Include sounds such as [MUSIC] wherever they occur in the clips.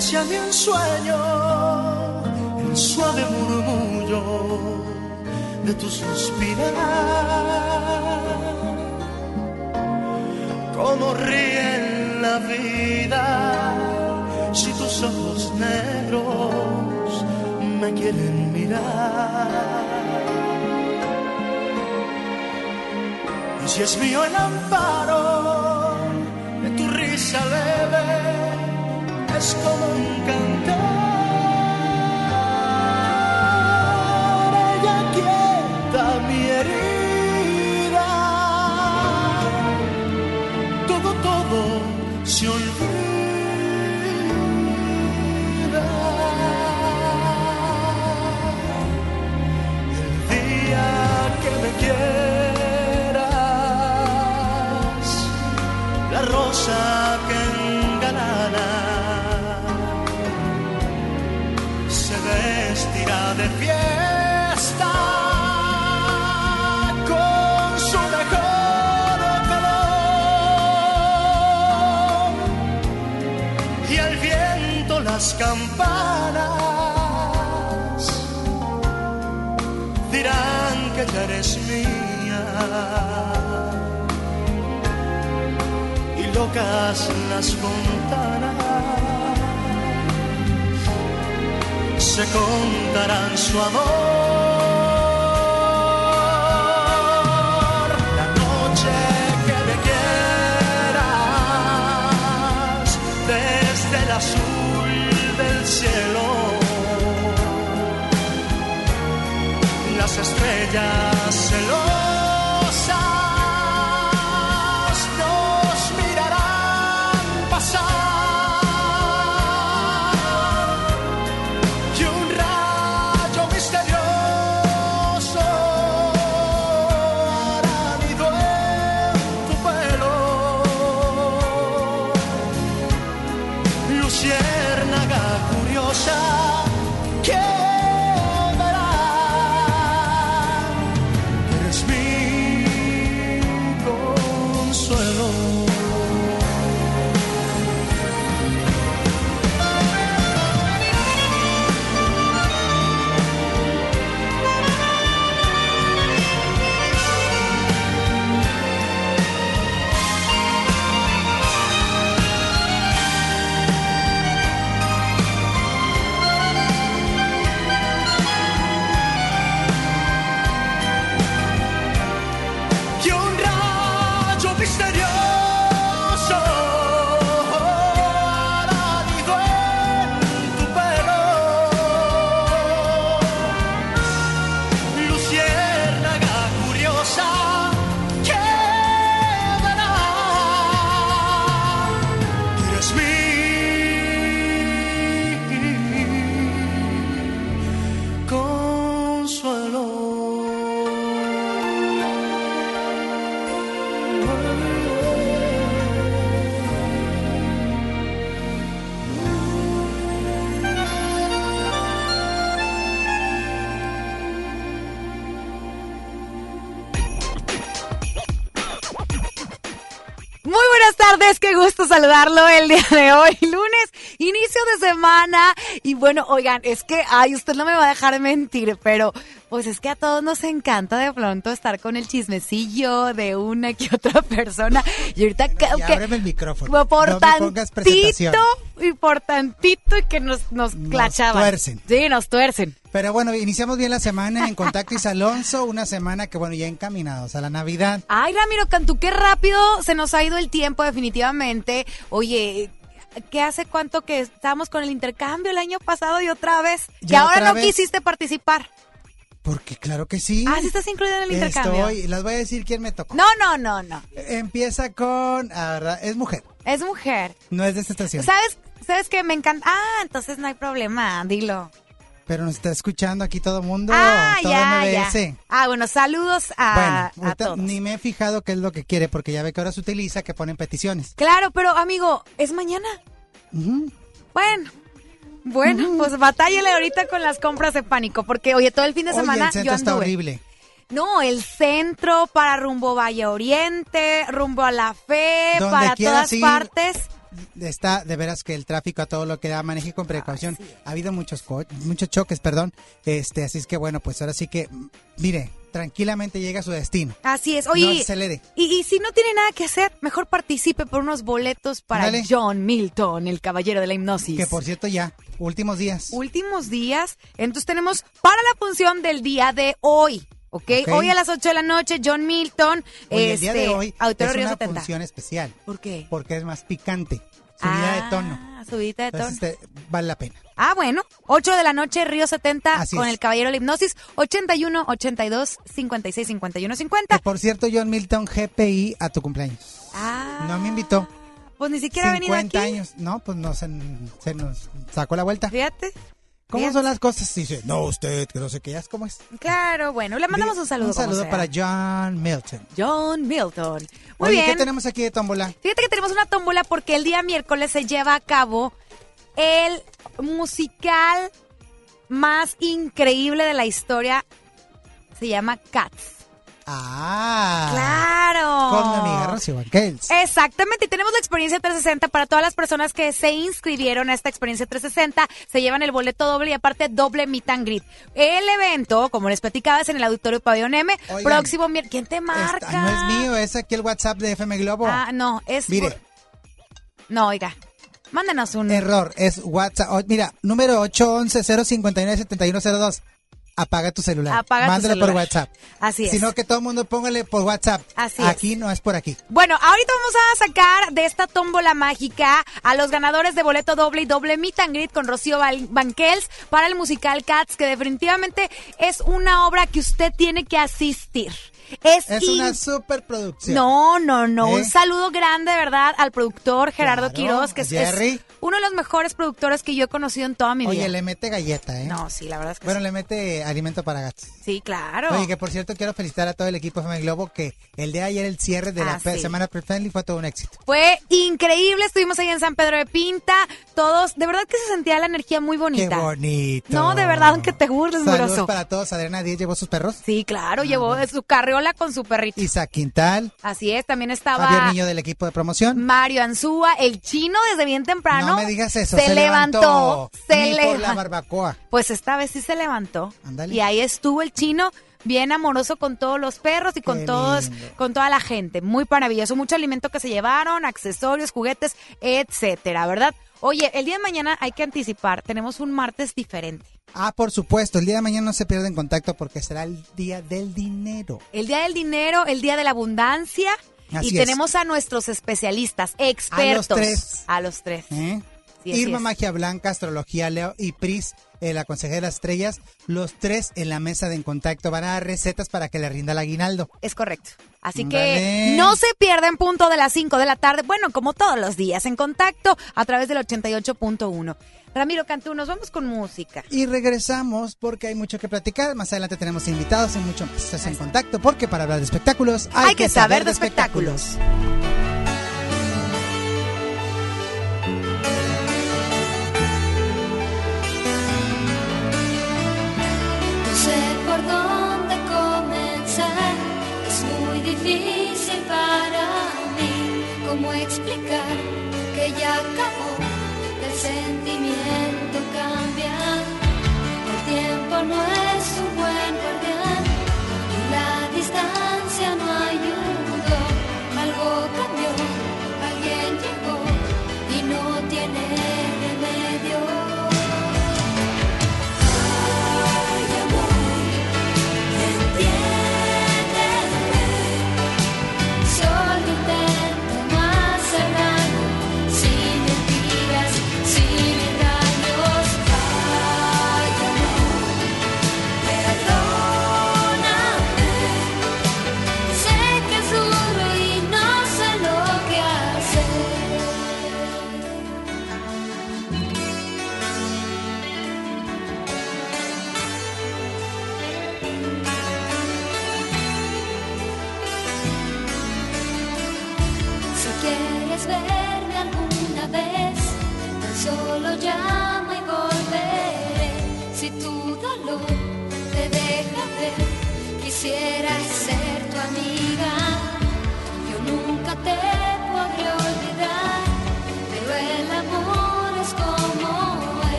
Acariciame un sueño, el suave murmullo de tu suspirar. Como ríe la vida si tus ojos negros me quieren mirar. Y si es mío el amparo es como un cantar. Ella quieta mi herida. Todo, todo se olvida. Vestirá de fiesta con su mejor color. Y al viento las campanas dirán que ya eres mía. Y locas las fontanas se contarán su amor. La noche que me quieras desde el azul del cielo, las estrellas saludarlo el día de hoy, [LAUGHS] lunes, inicio de semana. Bueno, oigan, es que, ay, usted no me va a dejar mentir, pero pues es que a todos nos encanta de pronto estar con el chismecillo de una que otra [LAUGHS] persona. Y ahorita Ya, creo que ábreme el micrófono. por No tantito y por tantito y que nos, nos, Nos clachaban. tuercen. Sí, nos tuercen. Pero bueno, iniciamos bien la semana en Contacto y Alonso, una semana que bueno, ya encaminados a la Navidad. Ay, Ramiro Cantú, qué rápido se nos ha ido el tiempo definitivamente. Oye, ¿qué hace cuánto que estábamos con el intercambio el año pasado y otra vez? Que Ya ahora no vez. quisiste participar. Porque claro que sí. Ah, sí estás incluida en el intercambio. Estoy, las voy a decir quién me tocó. No, no, no, no. Empieza con, ah, verdad, es mujer, Es mujer. no es de esta estación. ¿Sabes? ¿Sabes qué? Me encanta. Ah, entonces no hay problema, dilo. Pero nos está escuchando aquí todo el mundo, ah, todo ya, MBS. ya. Ah, bueno, saludos a, Bueno, a ahorita todos. ni me he fijado qué es lo que quiere, porque ya ve que ahora se utiliza que ponen peticiones. Claro, pero amigo, es mañana. Bueno. Bueno, pues batállale ahorita con las compras de pánico, porque oye, todo el fin de Oye, semana el centro yo está horrible. No, el centro para rumbo Valle Oriente, rumbo a la fe, Donde para todas ir. partes. Está de veras que el tráfico a todo lo que da maneje con precaución. Ha habido muchos co- muchos choques, perdón. Este, así es que bueno, pues ahora sí que mire, tranquilamente llega a su destino. Así es. Oye, acelere. y, y si no tiene nada que hacer, mejor participe por unos boletos para. John Milton, el caballero de la hipnosis. Que por cierto ya, últimos días. últimos días. Entonces tenemos para la función del día de hoy. ¿Ok? Ok. Hoy a las 8 de la noche, John Milton. Oye, el este, día de hoy Auditorio es Río una 70. función especial ¿Por qué? porque es más picante, subida de tono. Ah, subidita de tono. Entonces este, vale la pena. Ah, bueno. 8 de la noche, Río 70, Así con es. el caballero de la hipnosis. 81, 82, 56, 51, 50. Que por cierto, John Milton GPI a tu cumpleaños. Ah. No me invitó. Pues ni siquiera ha venido 50 aquí. años. No, pues no se, se nos sacó la vuelta. Fíjate. ¿Cómo son las cosas? Dice, no, usted, que no sé qué, cómo es. Claro, bueno, le mandamos un saludo. Un saludo para John Milton. John Milton. Muy Oye, bien. ¿qué tenemos aquí de tómbola? Fíjate que tenemos una tómbola porque el día miércoles se lleva a cabo el musical más increíble de la historia. Se llama Cats. Ah. ¡Claro! Con mi amiga Rocío Banquels. Exactamente, y tenemos la experiencia 360 para todas las personas que se inscribieron a esta experiencia 360, se llevan el boleto doble y aparte doble meet and greet. El evento, como les platicaba, es en el Auditorio Pabellón M, Oigan, próximo miércoles. ¿Quién te marca? Esta no es mío, es aquí el WhatsApp de FM Globo. Ah, no, es... Mire. No, oiga, mándenos un... Error, es WhatsApp. Oh, mira, número 811-059-7102. Apaga tu celular. Apaga tu Mándalo por celular. WhatsApp. Así es. Sino que todo el mundo póngale por WhatsApp. Así es. Aquí no es por aquí. Bueno, ahorita vamos a sacar de esta tómbola mágica a los ganadores de boleto doble y doble meet and greet con Rocío Banquels para el musical Cats, que definitivamente es una obra que usted tiene que asistir. Es, Es in- una superproducción. No, no, no. ¿Eh? Un saludo grande, de verdad, al productor Gerardo Claro, Quiroz, que es, uno de los mejores productores que yo he conocido en toda mi vida. Oye, le mete galleta, ¿eh? No, sí, la verdad es que Bueno, sí. le mete alimento para gatos. Sí, claro. Oye, que por cierto quiero felicitar a todo el equipo de FM Globo que el día de ayer el cierre de la Ah, sí. semana pre-friendly fue todo un éxito. Fue increíble, estuvimos ahí en San Pedro de Pinta, todos, de verdad que se sentía la energía muy bonita. Qué bonito. No, de verdad, aunque te burles, Saludos para todos. Adriana Díaz llevó sus perros. Sí, claro, llevó su con su perrito. Isaac Quintal. Así es, también Javier estaba Niño del equipo de promoción. Mario Anzúa, el chino desde bien temprano. No me digas eso. Se, levantó, se por la levantó. barbacoa. Pues esta vez sí se levantó. Ándale. Y ahí estuvo el chino bien amoroso con todos los perros y con Qué todos, lindo. con toda la gente. Muy maravilloso. Mucho alimento que se llevaron, accesorios, juguetes, etcétera, ¿verdad? Oye, el día de mañana hay que anticipar. Tenemos un martes diferente. Ah, por supuesto. El día de mañana no se pierden contacto porque será el día del dinero. El día del dinero, el día de la abundancia. Así y es. tenemos a nuestros especialistas, expertos. tres. A los tres. ¿eh? Sí, Irma. Magia Blanca, Astrología Leo y Pris, eh, la consejera de las estrellas, los tres en la mesa de En Contacto van a dar recetas para que le rinda el aguinaldo. Es correcto. Así que no se pierden punto de las 5 de la tarde, bueno, como todos los días, en contacto a través del 88.1. Ramiro Cantú, nos vamos con música. Y regresamos porque hay mucho que platicar. Más adelante tenemos invitados y mucho más. Estás en contacto porque para hablar de espectáculos hay, Hay que saber de espectáculos. El sentimiento cambia. El tiempo no es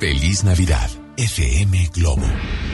Feliz Navidad, FM Globo.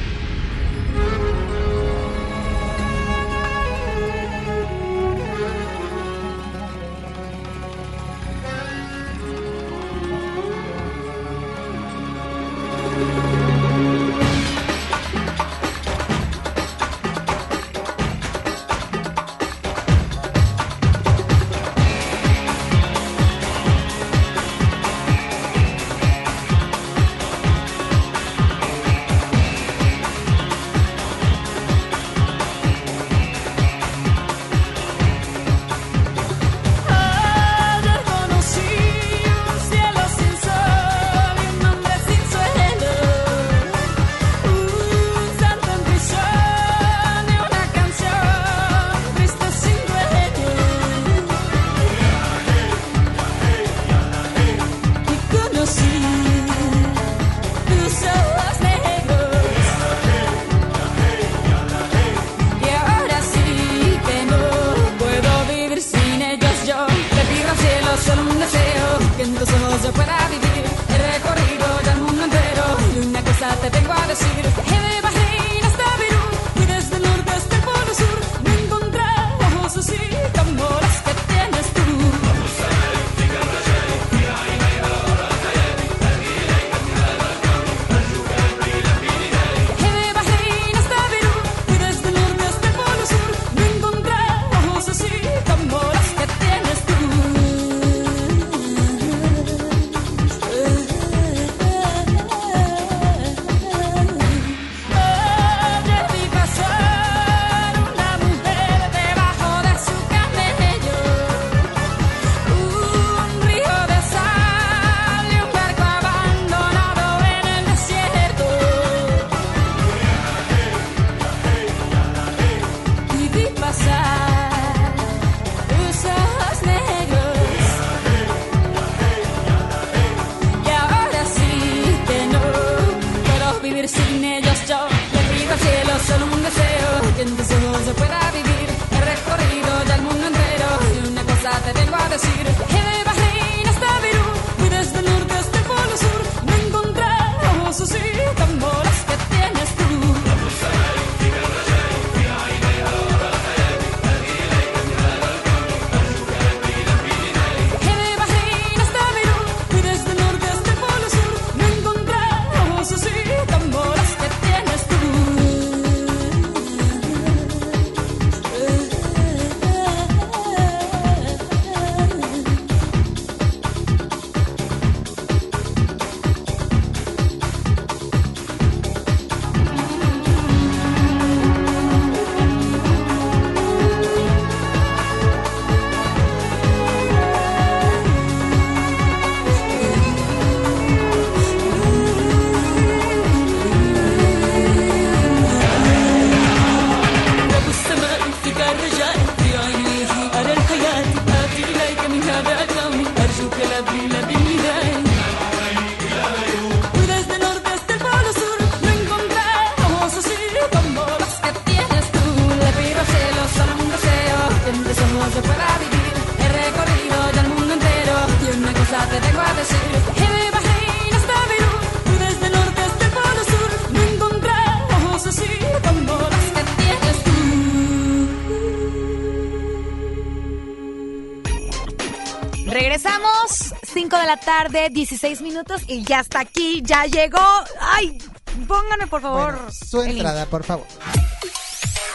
Tarde, 16 minutos y ya está aquí, ya llegó. Ay, pónganme por favor. Bueno, su entrada, por favor.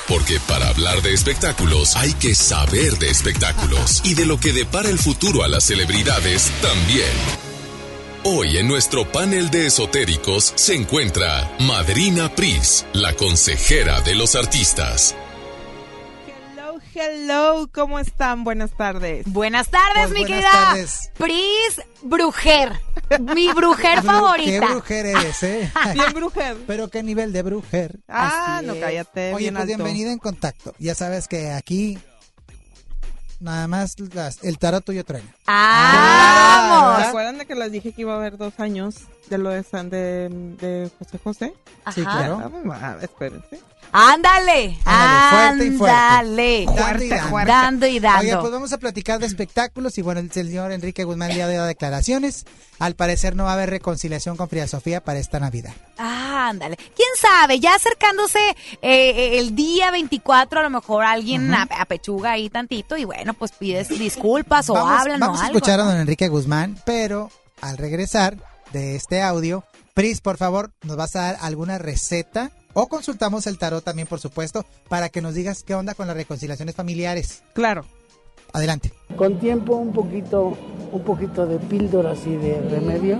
Porque para hablar de espectáculos hay que saber de espectáculos y de lo que depara el futuro a las celebridades también. Hoy en nuestro panel de esotéricos se encuentra Madrina Pris, la consejera de los artistas. Hello, hello, ¿cómo están? Buenas tardes. Buenas tardes, Pues mi buenas querida tardes. Pris Brujer. Mi brujer Qué favorita. brujer eres, ¿eh? [LAUGHS] Bien, brujer. Pero qué nivel de brujer. Ah, Así no, es. cállate. Oye, bien pues alto. bienvenida en contacto. Ya sabes que aquí nada más las- el tarot tuyo truena. ¿Se ¡Vamos! acuerdan de que les dije que iba a haber dos años de lo de, San- de, de José José? Sí, Ajá. claro. Vamos, ah, espérense. Ándale, Ándale, fuerte y fuerte. ándale. Dando y dando. Y dando. Oye, pues vamos a platicar de espectáculos y bueno, el señor Enrique Guzmán ya ha dado declaraciones. Al parecer no va a haber reconciliación con Frida Sofía para esta Navidad. Ah, ándale. ¿Quién sabe? Ya acercándose eh, el día 24, a lo mejor alguien ap- apechuga ahí tantito y bueno, pues pides disculpas o vamos hablan vamos o a escuchar a don Enrique Guzmán, pero al regresar de este audio, Pris, por favor, nos vas a dar alguna receta o consultamos el tarot también, por supuesto, para que nos digas qué onda con las reconciliaciones familiares. Claro. Adelante. Con tiempo, un poquito, un poquito de píldoras y de remedio,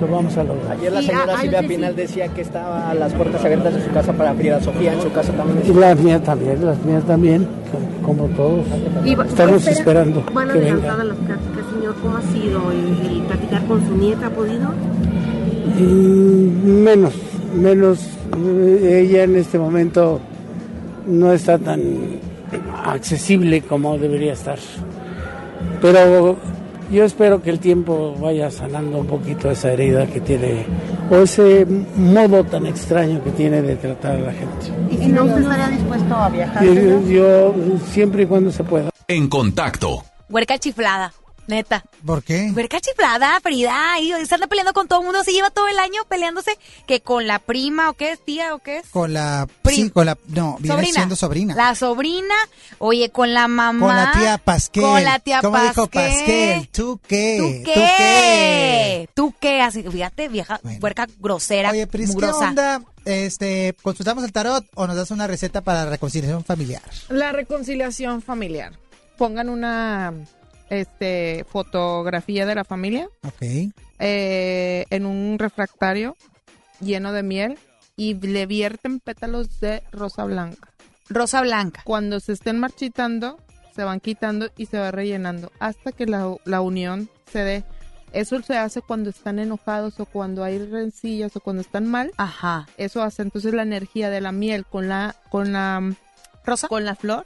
lo vamos a lograr. Ayer la señora ah, Silvia. Pinal decía que estaba a las puertas abiertas de su casa para Frida Sofía, en su casa también. Y las mías también, las mías también, co- como todos. Estamos esperando Van que venga. las pláticas, señor. ¿Cómo ha sido el, el platicar con su nieta? ¿Ha podido? Y menos, menos. eh, Ella en este momento no está tan accesible como debería estar. Pero yo espero que el tiempo vaya sanando un poquito esa herida que tiene, o ese modo tan extraño que tiene de tratar a la gente. ¿Y si no, usted estaría dispuesto a viajar? Y señor? Yo, siempre y cuando se pueda. En contacto. Huerca chiflada, neta. ¿Por qué? Huerca chiflada, Frida. Y se anda peleando con todo el mundo. Se lleva todo el año peleándose que con la prima o qué es, tía o qué es. Con la... Prim- Sí, con la... No, viene sobrina. siendo sobrina. La sobrina, oye, con la mamá. Con la tía Pasquel. Con la tía ¿Cómo dijo Pasquel. Pasquel? ¿Tú qué? ¿Tú qué? ¿Tú qué? Así, fíjate, vieja, Bueno. puerca grosera, Oye, Pris, ¿qué onda? Este, ¿consultamos el tarot o nos das una receta para la reconciliación familiar? La reconciliación familiar. Pongan una este, fotografía de la familia Ok. eh, en un refractario lleno de miel y le vierten pétalos de rosa blanca. Rosa blanca. Cuando se estén marchitando, se van quitando y se va rellenando hasta que la, la unión se dé. Eso se hace cuando están enojados o cuando hay rencillas o cuando están mal. Ajá. Eso hace entonces la energía de la miel con la con la Rosa. con la flor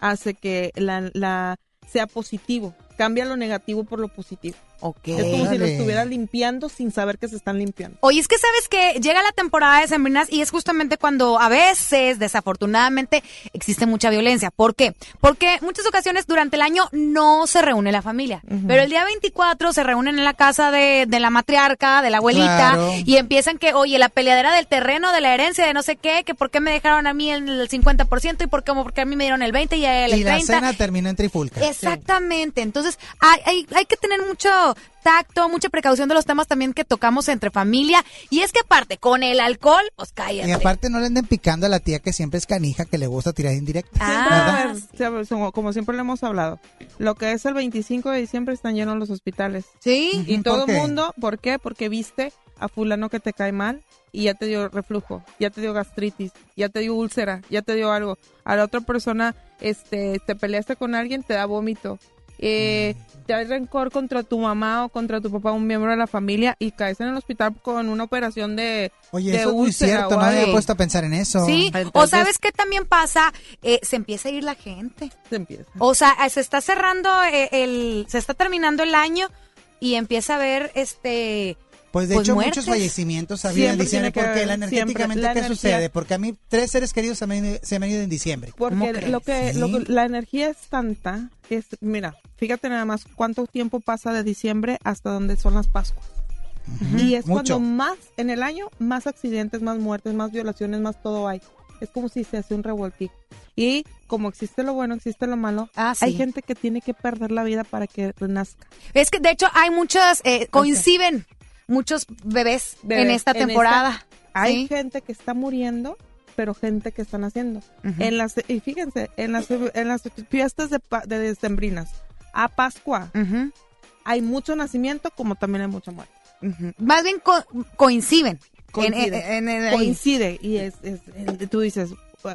hace que la, la sea positivo. Cambia lo negativo por lo positivo. Ok. Es como si lo Órale. estuviera limpiando sin saber que se están limpiando. Oye, es que sabes que llega la temporada de sembrinas y es justamente cuando a veces, desafortunadamente, existe mucha violencia. ¿Por qué? Porque muchas ocasiones durante el año no se reúne la familia, pero el día 24 se reúnen en la casa de, de la matriarca, de la abuelita, Claro. y empiezan que, oye, la peleadera del terreno, de la herencia, de no sé qué, que por qué me dejaron a mí el 50% y por qué, por qué a mí me dieron el 20 y a él el Y la 30. cena terminó en trifulca. Exactamente. Entonces, hay, hay, hay que tener mucho tacto, mucha precaución de los temas también que tocamos entre familia. Y es que aparte, con el alcohol, pues cállate. Y aparte no le anden picando a la tía que siempre es canija, que le gusta tirar indirecta. Ah, como- siempre le hemos hablado, lo que es el 25 de diciembre están llenos los hospitales. sí. Y todo ¿por el mundo, ¿por qué? Porque viste a fulano que te cae mal y ya te dio reflujo, ya te dio gastritis, ya te dio úlcera, ya te dio algo. A la otra persona, este, te peleaste con alguien, te da vómito. Eh, hay rencor contra tu mamá o contra tu papá, un miembro de la familia, y caes en el hospital con una operación de, Oye, de eso es muy cierto, o no me había puesto a pensar en eso. Sí, o Entonces- sabes qué también pasa, Eh, se empieza a ir la gente. Se empieza. O sea, eh, se está cerrando eh, el, se está terminando el año y empieza a ver este, Pues de Pues hecho muertes. muchos fallecimientos había en Siempre diciembre porque haber, la energéticamente la ¿qué energía. sucede? Porque a mí tres seres queridos se me, han ido- se me han ido en diciembre. ¿Cómo Porque lo que, Sí. lo que- la energía es tanta, es, mira, fíjate nada más cuánto tiempo pasa de diciembre hasta donde son las Pascuas. Y es mucho. cuando más, en el año, más accidentes, más muertes, más violaciones, más todo hay. es como si se hace un revoltijo. Y como existe lo bueno, existe lo malo, Ah, sí. hay gente que tiene que perder la vida para que renazca. Es que de hecho hay muchas, eh, coinciden muchos bebés, Bebés en esta en esta- temporada. Hay Sí. gente que está muriendo, pero gente que están haciendo. Ujú. En las y fíjense, en las en las fiestas de, de decembrinas, a Pascua, hay mucho nacimiento como también hay mucha muerte. Más bien co- coinciden. Coincide, En- en- en- ahí. coincide y es, es- es- tú dices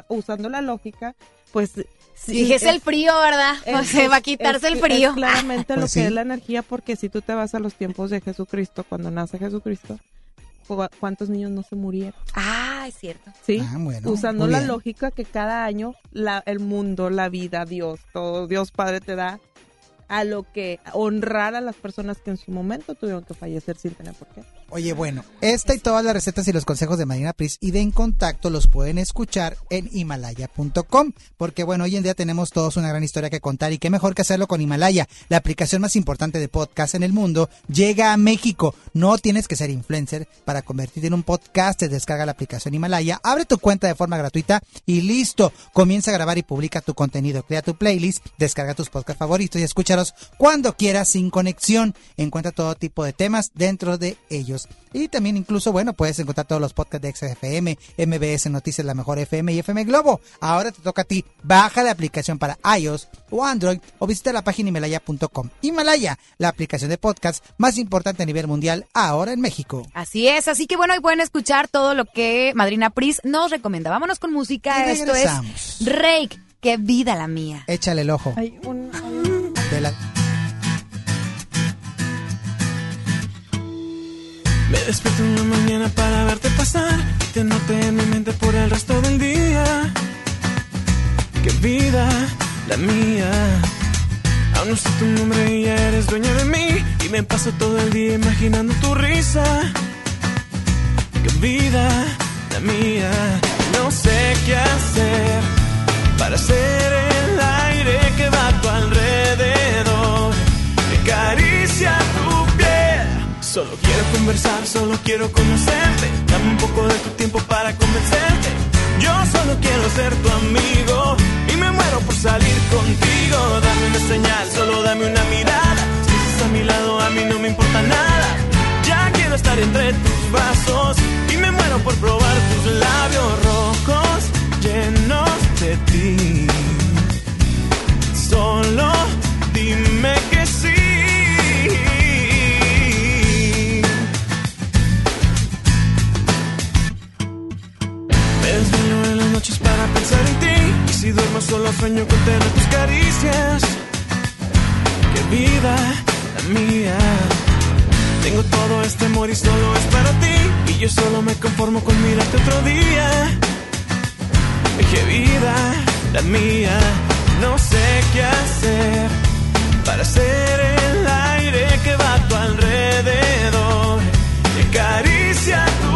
usando la lógica, pues sí, Dije, es el frío, ¿verdad? O es- sea, va a quitarse es- el frío. es claramente [LAUGHS] lo Pues que sí. es la energía, porque si tú te vas a los tiempos de Jesucristo, cuando nace Jesucristo, ¿cu- ¿cuántos niños no se murieron? Ah, es cierto. ¿Sí? Ah, bueno, Usando la lógica que cada año la, el mundo, la vida, Dios, todo, Dios Padre te da a lo que honrar a las personas que en su momento tuvieron que fallecer sin tener por qué. Oye, bueno, esta y todas las recetas y los consejos de Marina Pris y de En Contacto los pueden escuchar en himalaya.com, porque bueno, hoy en día tenemos todos una gran historia que contar y qué mejor que hacerlo con Himalaya, la aplicación más importante de podcast en el mundo, llega a México. No tienes que ser influencer para convertirte en un podcast, descarga la aplicación Himalaya, abre tu cuenta de forma gratuita y listo, comienza a grabar y publica tu contenido, crea tu playlist, descarga tus podcasts favoritos y cuando quieras sin conexión. Encuentra todo tipo de temas dentro de ellos. Y también incluso, bueno, puedes encontrar todos los podcasts de XFM, MBS Noticias, La Mejor FM y FM Globo. Ahora te toca a ti. Baja la aplicación para iOS o Android o visita la página himalaya.com. Himalaya, la aplicación de podcast más importante a nivel mundial ahora en México. Así es, así que bueno, hoy pueden escuchar todo lo que Madrina Pris nos recomienda. Vámonos con música. Y Esto es Rake, qué vida la mía. Échale el ojo. Hay un, Me despierto en la mañana para verte pasar, tenerte en mi mente por el resto del día. Qué vida la mía. Aún no sé tu nombre y ya eres dueña de mí. Y me paso todo el día imaginando tu risa. Qué vida la mía. No sé qué hacer para ser Solo quiero conversar, solo quiero conocerte. Dame un poco de tu tiempo para convencerte. Yo solo quiero ser tu amigo solo sueño con tener tus caricias. Qué vida la mía. Tengo todo este amor y solo es para ti. Y yo solo me conformo con mirarte otro día. Qué vida la mía. No sé qué hacer para ser el aire que va a tu alrededor. Que acaricia tu.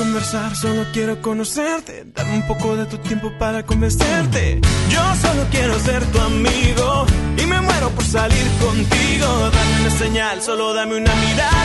Conversar, solo quiero conocerte. Dame un poco de tu tiempo para convencerte. Yo solo quiero ser tu amigo y me muero por salir contigo. Dame una señal, solo dame una mirada.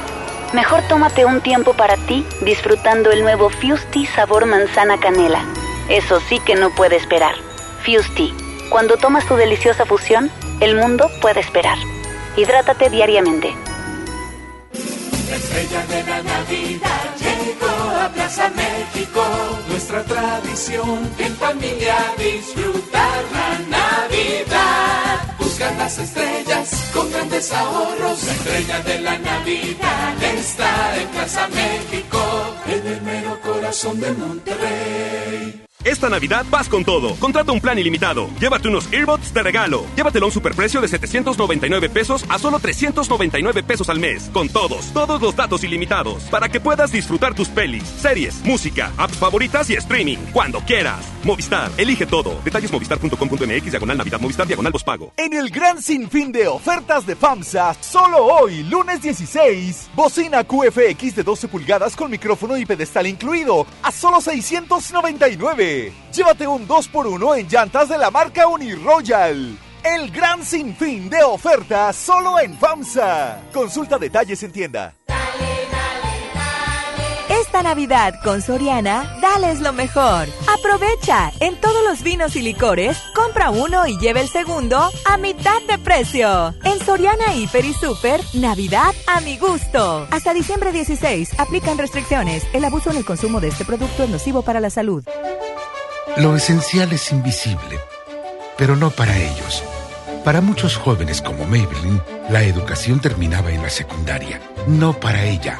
Mejor tómate un tiempo para ti disfrutando el nuevo Fusti sabor manzana canela. Eso sí que no puede esperar. Fusti, cuando tomas tu deliciosa fusión, el mundo puede esperar. Hidrátate diariamente. La estrella de la Navidad llegó a Plaza México. Nuestra tradición en familia disfrutar la Navidad. Las estrellas con grandes ahorros. La estrella de la Navidad está en Plaza México, en el mero corazón de Monterrey. Esta Navidad vas con todo. Contrata un plan ilimitado. Llévate unos earbuds de regalo. Llévatelo a un superprecio de 799 pesos a solo 399 pesos al mes. Con todos, todos los datos ilimitados. Para que puedas disfrutar tus pelis, series, música, apps favoritas y streaming. Cuando quieras. Movistar, elige todo. Detalles movistar.com.mx, diagonal Navidad, Movistar, diagonal pago. En el gran sinfín de ofertas de FAMSA, solo hoy, lunes 16, bocina QFX de 12 pulgadas con micrófono y pedestal incluido, a solo 699. Llévate un 2x1 en llantas de la marca Uniroyal. El gran sinfín de ofertas solo en FAMSA. Consulta detalles en tienda. Esta Navidad con Soriana, dales lo mejor. Aprovecha, en todos los vinos y licores, compra uno y lleve el segundo a mitad de precio. En Soriana Hiper y Super, Navidad a mi gusto. Hasta diciembre 16, aplican restricciones. El abuso en el consumo de este producto es nocivo para la salud. Lo esencial es invisible, pero no para ellos. Para muchos jóvenes como Maybelline, la educación terminaba en la secundaria. No para ella.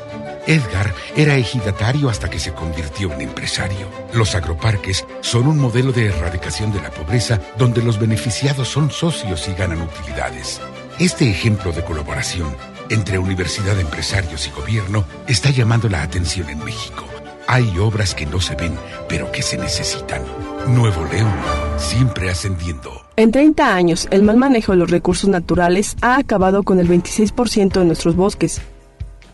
Edgar era ejidatario hasta que se convirtió en empresario. Los agroparques son un modelo de erradicación de la pobreza donde los beneficiados son socios y ganan utilidades. Este ejemplo de colaboración entre universidad, empresarios y gobierno está llamando la atención en México. Hay obras que no se ven, pero que se necesitan. Nuevo León, siempre ascendiendo. En 30 años, el mal manejo de los recursos naturales ha acabado con el 26% de nuestros bosques.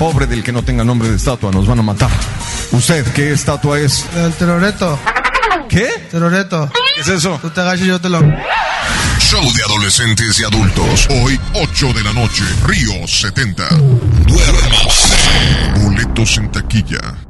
Pobre del que no tenga nombre de estatua, nos van a matar. ¿Usted qué estatua es? El teroreto. ¿Qué? Teroreto. ¿Qué es eso? Tú te agachas y yo te lo... Show de adolescentes y adultos. Hoy, 8 de la noche. Río 70. Duérmase. Boletos en taquilla.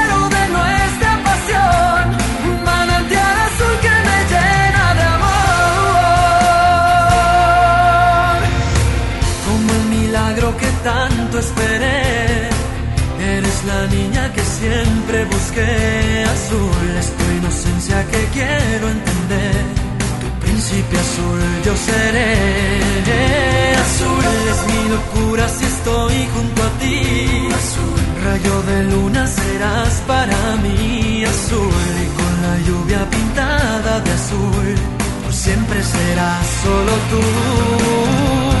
esperé, eres la niña que siempre busqué. Azul es tu inocencia que quiero entender. Tu príncipe azul yo seré. Azul es mi locura si estoy junto a ti. Azul, rayo de luna serás para mí. Azul y con la lluvia pintada de azul, por siempre serás solo tú.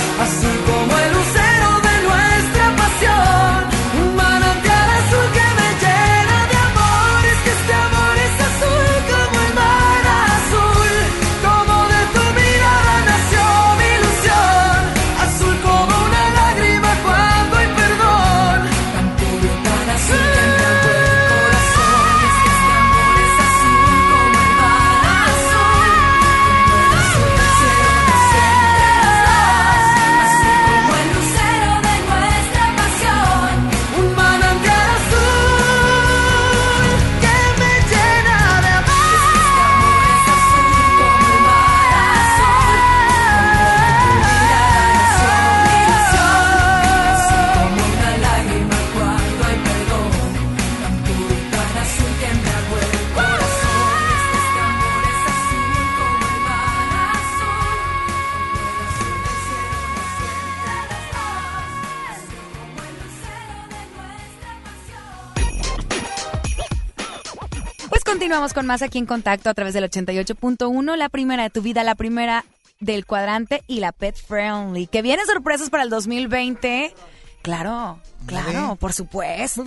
Con más aquí en contacto a través del 88.1, la primera de tu vida, la primera del cuadrante y la Pet Friendly. Que vienen sorpresas para el 2020. Claro, claro, por supuesto.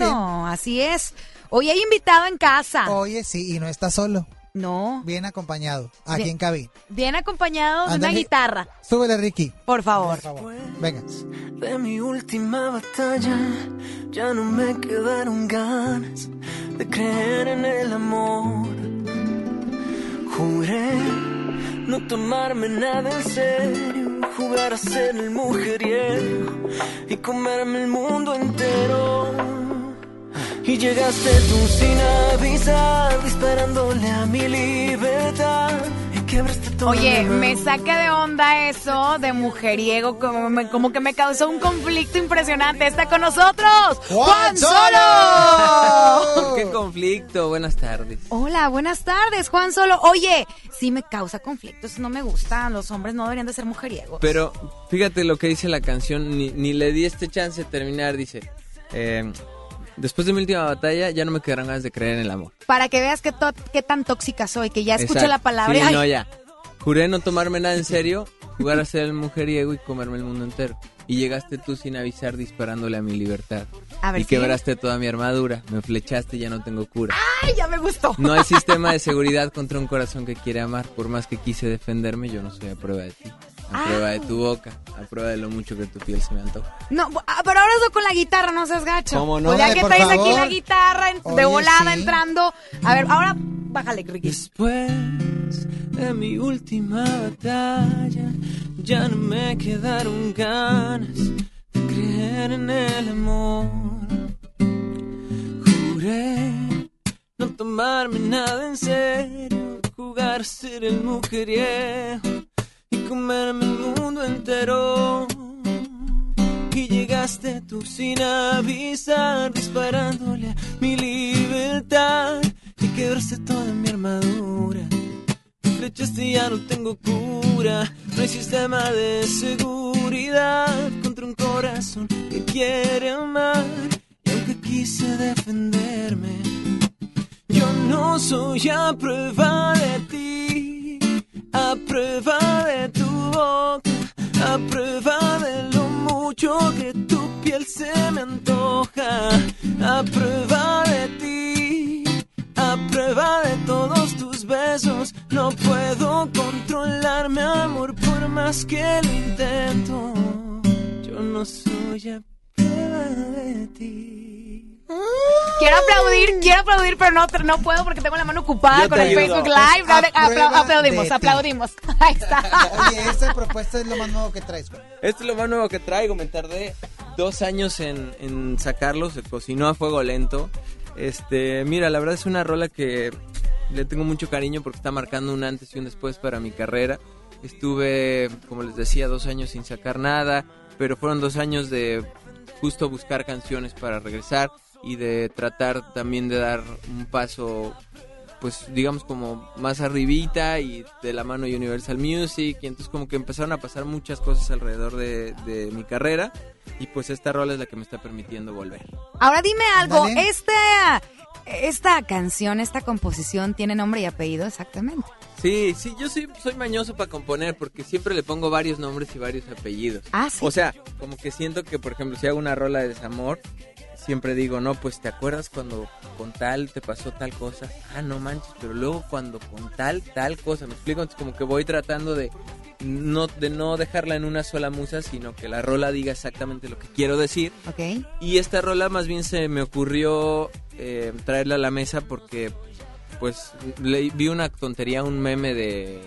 Así es. Hoy hay invitado en casa. Oye, sí, y no está solo. No. Bien acompañado, aquí Bien. en cabina. Bien acompañado de una guitarra. Súbele, Ricky. Por favor. Venga. De mi última batalla ya no me quedaron ganas de creer en el amor. Juré no tomarme nada en serio, jugar a ser el mujeriego y comerme el mundo entero. Y llegaste tú sin avisar, disparándole a mi libertad. Y quebraste todo Oye, me saca de onda eso de mujeriego, como, me- como que me causó un conflicto impresionante. Está con nosotros, Juan Solo. [LAUGHS] ¡Qué conflicto! Buenas tardes. Hola, buenas tardes, Juan Solo. Oye, sí me causa conflictos, no me gusta. Los hombres no deberían de ser mujeriegos. Pero fíjate lo que dice la canción, ni, ni le di este chance de terminar, dice, eh, después de mi última batalla ya no me quedarán ganas de creer en el amor. Para que veas qué, qué tan tóxica soy, que ya escucho Exacto. la palabra. Sí, no, ya. Juré no tomarme nada en serio, jugar a ser el mujeriego y comerme el mundo entero. Y llegaste tú sin avisar disparándole a mi libertad. A ver, y ¿sí? quebraste toda mi armadura, me flechaste y ya no tengo cura. ay, ya me gustó. No hay [LAUGHS] sistema de seguridad contra un corazón que quiere amar. Por más que quise defenderme, yo no soy a prueba de ti. A Ah. prueba de tu boca, a prueba de lo mucho que tu piel se me antoja. No, ah, pero ahora eso con la guitarra, no seas gacho. ¿Cómo no? Ya Dale, que por traes aquí favor. la guitarra en- de Oye, volada sí. entrando. A ver, ahora bájale, Ricky. Después de mi última batalla, ya no me quedaron ganas de creer en el amor. Juré no tomarme nada en serio, jugar a ser el mujeriego comerme el mundo entero. Y llegaste tú sin avisar, disparándole a mi libertad y quebraste toda mi armadura. Flechaste y ya no tengo cura. No hay sistema de seguridad contra un corazón que quiere amar. Y aunque quise defenderme, yo no soy a prueba de ti, a prueba a prueba de ti, a prueba de todos tus besos. No puedo controlarme, amor, por más que lo intento. Yo no soy a prueba de ti. Quiero aplaudir, quiero aplaudir, pero no, no puedo porque tengo la mano ocupada Yo con el ayudo. Facebook Live. Aplaudimos, aplaudimos. [LAUGHS] Ahí está. Oye, esta propuesta es lo más nuevo que traes, güey. Esto es lo más nuevo que traigo. Me tardé dos años en, en sacarlo. Se cocinó a fuego lento. Este, mira, la verdad es una rola que le tengo mucho cariño porque está marcando un antes y un después para mi carrera. Estuve, como les decía, dos años sin sacar nada, pero fueron dos años de justo buscar canciones para regresar y de tratar también de dar un paso pues digamos como más arribita y de la mano de Universal Music y entonces como que empezaron a pasar muchas cosas alrededor de, de mi carrera y pues esta rola es la que me está permitiendo volver. Ahora dime algo, esta, esta canción, esta composición tiene nombre y apellido exactamente. Sí, sí, yo sí soy mañoso para componer porque siempre le pongo varios nombres y varios apellidos. Ah, sí. O sea, como que siento que, por ejemplo, si hago una rola de desamor, siempre digo, no, pues te acuerdas cuando con tal te pasó tal cosa. Ah, no manches, pero luego cuando con tal, tal cosa. Me explico, entonces como que voy tratando de no, de no dejarla en una sola musa, sino que la rola diga exactamente lo que quiero decir. Ok. Y esta rola más bien se me ocurrió eh, traerla a la mesa porque pues le, vi una tontería, un meme de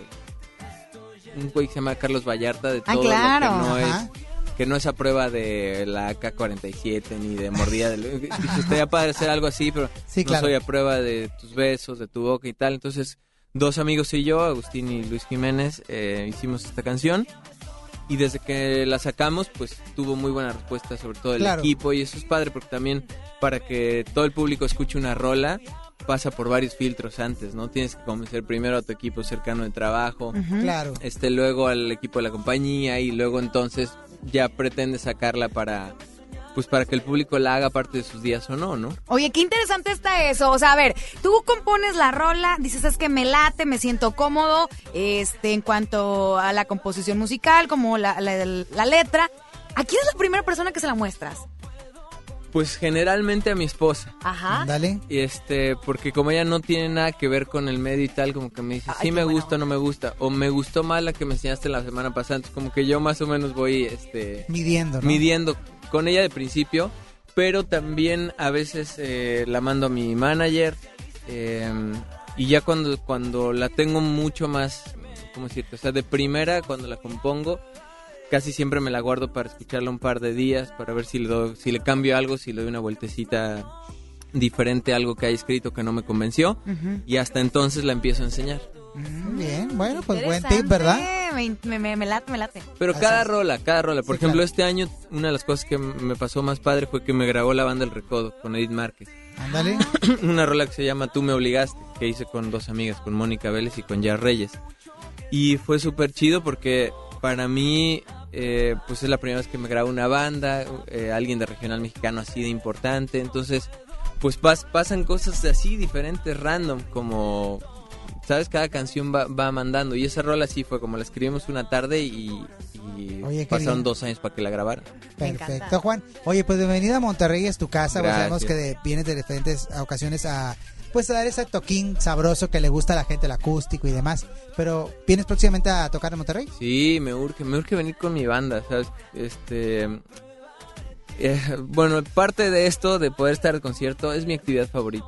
un güey que se llama Carlos Vallarta de Ah, todo claro. lo que no Ajá. es que no es a prueba de la AK-47 ni de mordida del... [LAUGHS] Dice, estaría padre hacer algo así, pero Sí, no soy a prueba de tus besos, de tu boca y tal. Entonces, dos amigos y yo, Agustín y Luis Jiménez, eh, hicimos esta canción. Y desde que la sacamos, pues tuvo muy buena respuesta, sobre todo el Claro. equipo. Y eso es padre porque también para que todo el público escuche una rola, pasa por varios filtros antes, ¿no? Tienes que convencer primero a tu equipo cercano de trabajo. Claro. Este, luego al equipo de la compañía y luego entonces ya pretende sacarla para pues para que el público la haga parte de sus días o no, ¿no? Oye, qué interesante está eso. O sea, a ver, tú compones la rola, dices es que me late, me siento cómodo, este, en cuanto a la composición musical, como la, la- la letra. ¿A quién es la primera persona que se la muestras? Pues generalmente a mi esposa. Ajá. Dale. Y este, porque como ella no tiene nada que ver con el medio y tal, como que me dice, sí me gusta o no me gusta, o me gustó más la que me enseñaste la semana pasada, entonces como que yo más o menos voy, este... Midiendo, ¿no? Midiendo con ella de principio, pero también a veces eh, la mando a mi manager, eh, y ya cuando, cuando la tengo mucho más, ¿cómo decirte? O sea, de primera, cuando la compongo, casi siempre me la guardo para escucharla un par de días, para ver si le, doy, si le cambio algo, si le doy una vueltecita diferente a algo que haya escrito que no me convenció, y hasta entonces la empiezo a enseñar. Muy bien, bueno, pues buen tip, ¿verdad? Me, me, me- me late, me late. Pero cada rola, cada rola. Por Sí, ejemplo, claro. este año una de las cosas que me pasó más padre fue que me grabó la banda El Recodo con Edith Márquez. Ándale. [CLEARS THROAT] una rola que se llama Tú me obligaste, que hice con dos amigas, con Mónica Vélez y con Jar Reyes. Y fue súper chido porque para mí, eh, pues es la primera vez que me grabo una banda, eh, alguien de regional mexicano así de importante. Entonces, pues pas- pasan cosas así diferentes, random, como, ¿sabes? Cada canción va, va mandando. Y esa rola sí fue como la escribimos una tarde y, y Oye, pasaron dos años para que la grabara. Perfecto, Juan. Oye, pues bienvenida a Monterrey, es tu casa. Pues sabemos que de- vienes de diferentes ocasiones a pues a dar ese toquín sabroso que le gusta a la gente, el acústico y demás. Pero ¿vienes próximamente a tocar en Monterrey? Sí, me urge, me urge venir con mi banda, ¿sabes? Este... eh, bueno, parte de esto, de poder estar de concierto, es mi actividad favorita.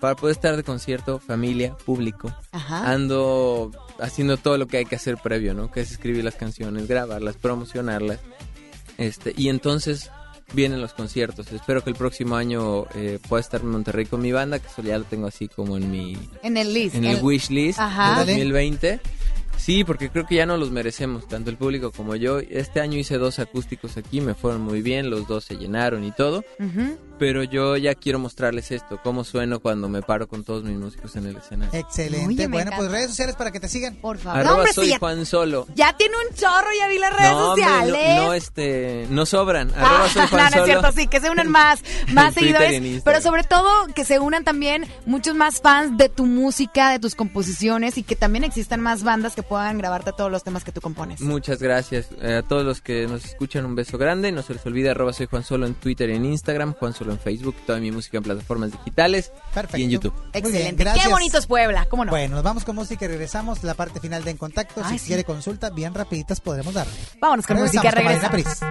Para poder estar de concierto, familia, público, Ajá. ando haciendo todo lo que hay que hacer previo, ¿no? Que es escribir las canciones, grabarlas, promocionarlas. Este, y entonces vienen los conciertos. Espero que el próximo año eh, pueda estar en Monterrey con mi banda, que eso ya lo tengo así como en mi En el list. en el, wish list Ajá. de 2020. Sí, porque creo que ya no los merecemos, tanto el público como yo. Este año hice dos acústicos aquí, me fueron muy bien, los dos se llenaron y todo. Ujú. Pero yo ya quiero mostrarles esto, cómo sueno cuando me paro con todos mis músicos en el escenario. Excelente. Oye, me bueno, pues redes sociales para que te sigan. Por favor. Arroba hombre, soy sí, ya, Juan Solo. ya tiene un chorro, ya vi las redes No, hombre, no- sociales. no, este, no sobran. Arroba Ah, soy [LAUGHS] Juan no, no es Solo. cierto, sí, que se unan más, [LAUGHS] más En Twitter y en seguidores, Instagram. pero sobre todo que se unan también muchos más fans de tu música, de tus composiciones y que también existan más bandas que puedan grabarte todos los temas que tú compones. Muchas gracias eh, a todos los que nos escuchan. Un beso grande. No se les olvide arroba soy Juan Solo en Twitter y en Instagram, Juan Solo en Facebook, toda mi música en plataformas digitales y en YouTube. Bien, Excelente. gracias. Qué bonito es Puebla, ¿cómo no? Bueno, nos vamos con música y regresamos. La parte final de En Contacto. Ay, si sí. quiere consulta, bien rapiditas podremos darle. Vámonos con música, Regresamos con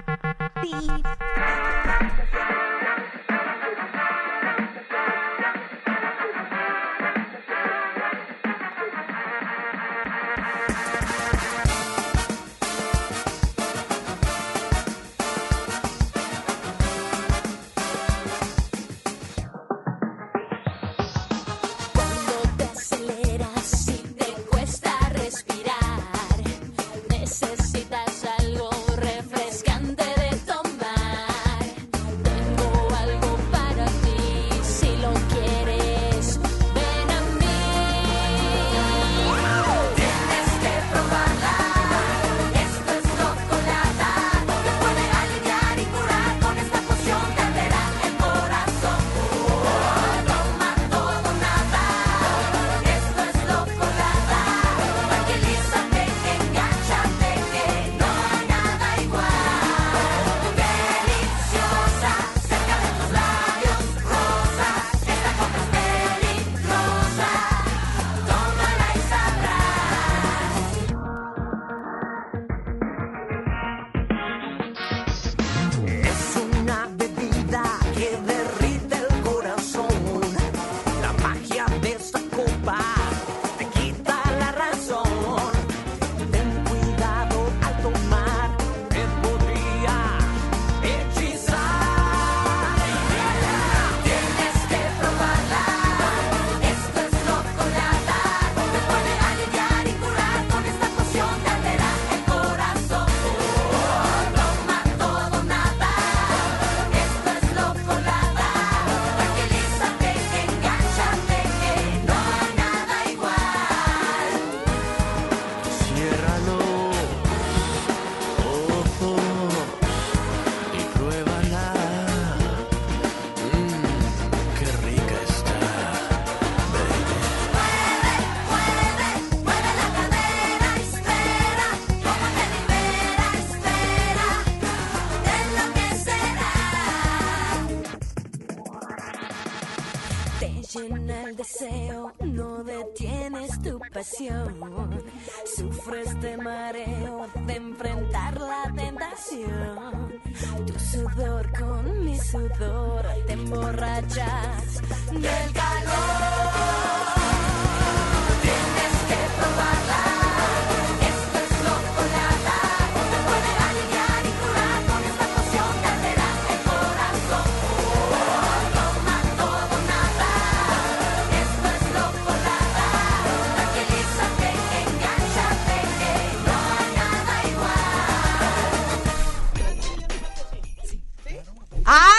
Sufres de mareo de enfrentar la tentación. Tu sudor con mi sudor te emborrachas del calor.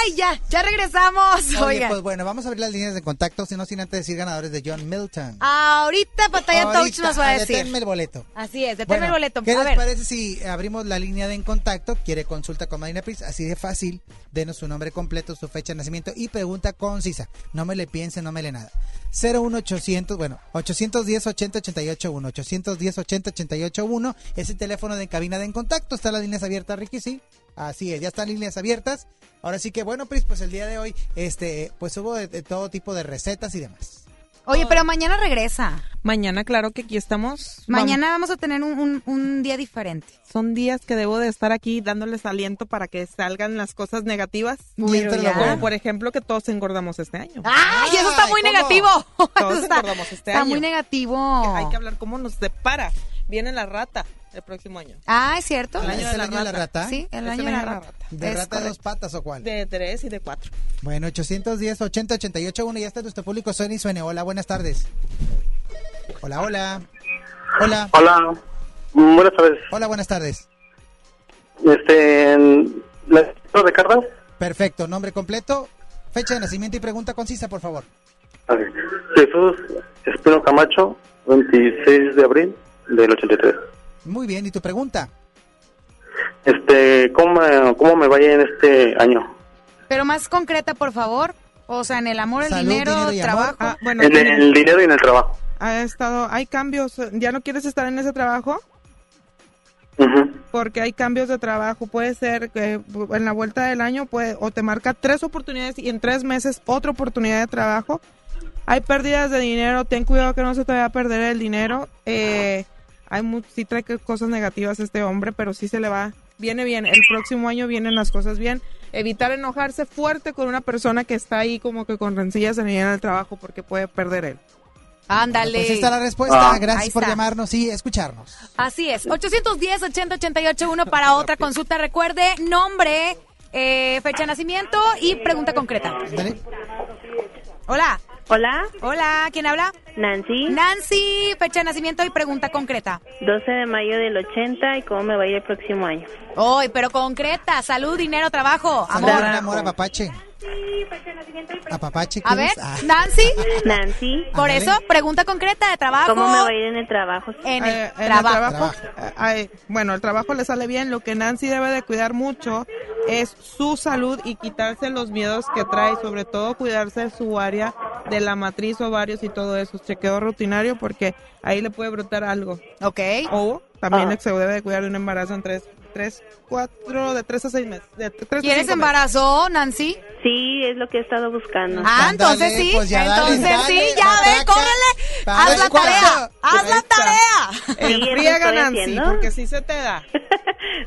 ¡Ay, ya! ¡Ya regresamos! Oye, Oigan. pues bueno, vamos a abrir las líneas de contacto, si no sin antes decir ganadores de John Milton. Ahorita Pantalla Touch nos va a ah, decir. deténme el boleto. Así es, deténme Bueno, el boleto. ¿Qué a les ver. parece si abrimos la línea de en contacto? Quiere consulta con Marina Pris, así de fácil. Denos su nombre completo, su fecha de nacimiento y pregunta concisa. No me le piense, no me le nada. 01800, bueno, 810 80 88 1, 810 80 88 1 es el teléfono de cabina de en contacto. Están las líneas abiertas, Ricky, sí. Así es, ya están líneas abiertas. Ahora sí que bueno, Pris, pues el día de hoy, este, pues hubo de, de todo tipo de recetas y demás. Oye, pero mañana regresa. Mañana, claro que aquí estamos. Mañana vamos a tener un, un- un día diferente. Son días que debo de estar aquí dándoles aliento para que salgan las cosas negativas. Como por ejemplo que todos engordamos este año. ¡Ay, eso está muy ¿cómo? negativo! Todos [LAUGHS] está, engordamos este está año. muy negativo. Hay que hablar cómo nos depara. Viene la rata el próximo año. Ah, ¿es cierto? El año ¿Es de el la año de la rata. Sí, el Es año de la rata. ¿De Es rata de dos patas o cuál? De tres y de cuatro. Bueno, 810 80 88 1 ya está nuestro público suena y suene. Hola, buenas tardes. Hola, hola. Hola. Hola, buenas tardes. Hola, buenas tardes. Este, ¿la de Cardas? Perfecto, nombre completo, fecha de nacimiento y pregunta concisa, por favor. Jesús Espino Camacho, 26 de abril del 83. Muy bien, ¿y tu pregunta? Este, ¿cómo me, cómo me vaya en este año? Pero más concreta, por favor. O sea, en el amor, el Salud, dinero, dinero y amor. trabajo. Ah, bueno, en el dinero y en el trabajo. Ha estado, hay cambios. ¿Ya no quieres estar en ese trabajo? Porque hay cambios de trabajo. Puede ser que en la vuelta del año puede, o te marca tres oportunidades y en tres meses otra oportunidad de trabajo. Hay pérdidas de dinero. Ten cuidado que no se te vaya a perder el dinero. Eh, hay mu- sí trae que- cosas negativas este hombre, pero sí se le va. Viene bien. El próximo año vienen las cosas bien. Evitar enojarse fuerte con una persona que está ahí como que con rencillas en el trabajo porque puede perder él. Ándale. Pues está la respuesta. Ah. Gracias por llamarnos y escucharnos. Así es. 810 80 88 1 para otra consulta. Recuerde nombre, eh, fecha de nacimiento y pregunta concreta. Hola. Hola. Hola, ¿quién habla? Nancy. Nancy, fecha de nacimiento y pregunta concreta. 12 de mayo del 80 y cómo me va a ir el próximo año. Hoy, pero concreta, salud, dinero, trabajo, Amor, amor. amor, apapache. Apapache, A ver. Ah. Nancy. [LAUGHS] Nancy. Por eso, pregunta concreta de trabajo. ¿Cómo me va a ir en el trabajo? En el Eh, en el trabajo. eh, ay, bueno, el trabajo le sale bien. Lo que Nancy debe de cuidar mucho es su salud y quitarse los miedos que trae, sobre todo cuidarse de su área de la matriz, ovarios y todo eso. Chequeo rutinario porque ahí le puede brotar algo. Ok. O también Ah. se debe de cuidar de un embarazo en tres, tres, cuatro, de tres a seis meses. De tres ¿Quieres embarazo, Nancy? Sí, es lo que he estado buscando. Ah, entonces sí. pues ya entonces dale, sí, ya ve, córrele. Haz la cuarto. tarea. Haz la tarea. Sí, es lo que Friega, estoy Nancy, haciendo. porque sí se te da. [LAUGHS]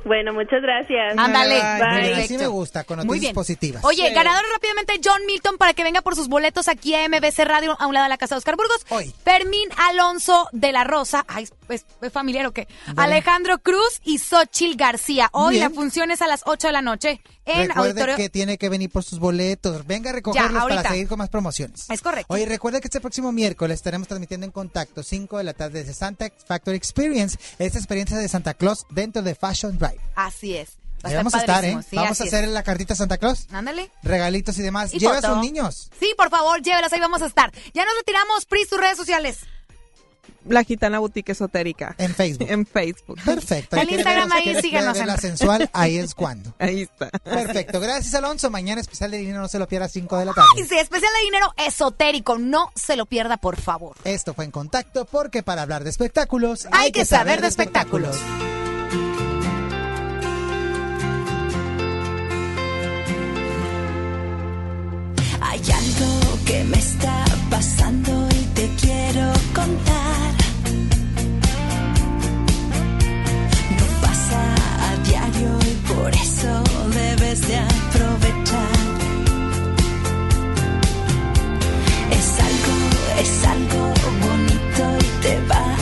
Bueno, muchas gracias. Ándale. Bien, Bye. así me gusta, con Muy noticias bien. positivas. Oye, Sí. ganador rápidamente John Milton para que venga por sus boletos aquí a MBC Radio a un lado de la casa de Oscar Burgos. Fermín Alonso de la Rosa. Ay, ¿es, es familiar o qué? Alejandro Cruz y Xochil García. Hoy Muy la bien. función es a las 8 de la noche en Recuerde Auditorio. que tiene que venir por sus boletos. Venga a recogerlos Ya, para seguir con más promociones. Es correcto. Oye, recuerda que este próximo miércoles estaremos transmitiendo en contacto 5 de la tarde desde Santa Factory Experience, esta experiencia de Santa Claus dentro de Fashion Drive. Así es. Va vamos a estar, ¿eh? sí, vamos a hacer es. la cartita Santa Claus, Ándale. regalitos y demás. Y Lleva a sus niños Sí, por favor, llévelas, ahí vamos a estar. Ya nos retiramos, Pris, tus redes sociales. La Gitana Boutique Esotérica. En Facebook. [LAUGHS] en Facebook. Perfecto. El Instagram ahí, síganos. En la sensual, ahí es cuando. [LAUGHS] Ahí está. Perfecto. Gracias, Alonso. Mañana especial de dinero, no se lo pierda a 5 de la tarde. Ay, sí, especial de dinero esotérico. No se lo pierda, por favor. Esto fue En Contacto, porque para hablar de espectáculos hay, que, saber, de espectáculos. espectáculos. Hay algo que me está pasando y te quiero contar. Por eso debes de aprovechar. Es algo, es algo bonito y te va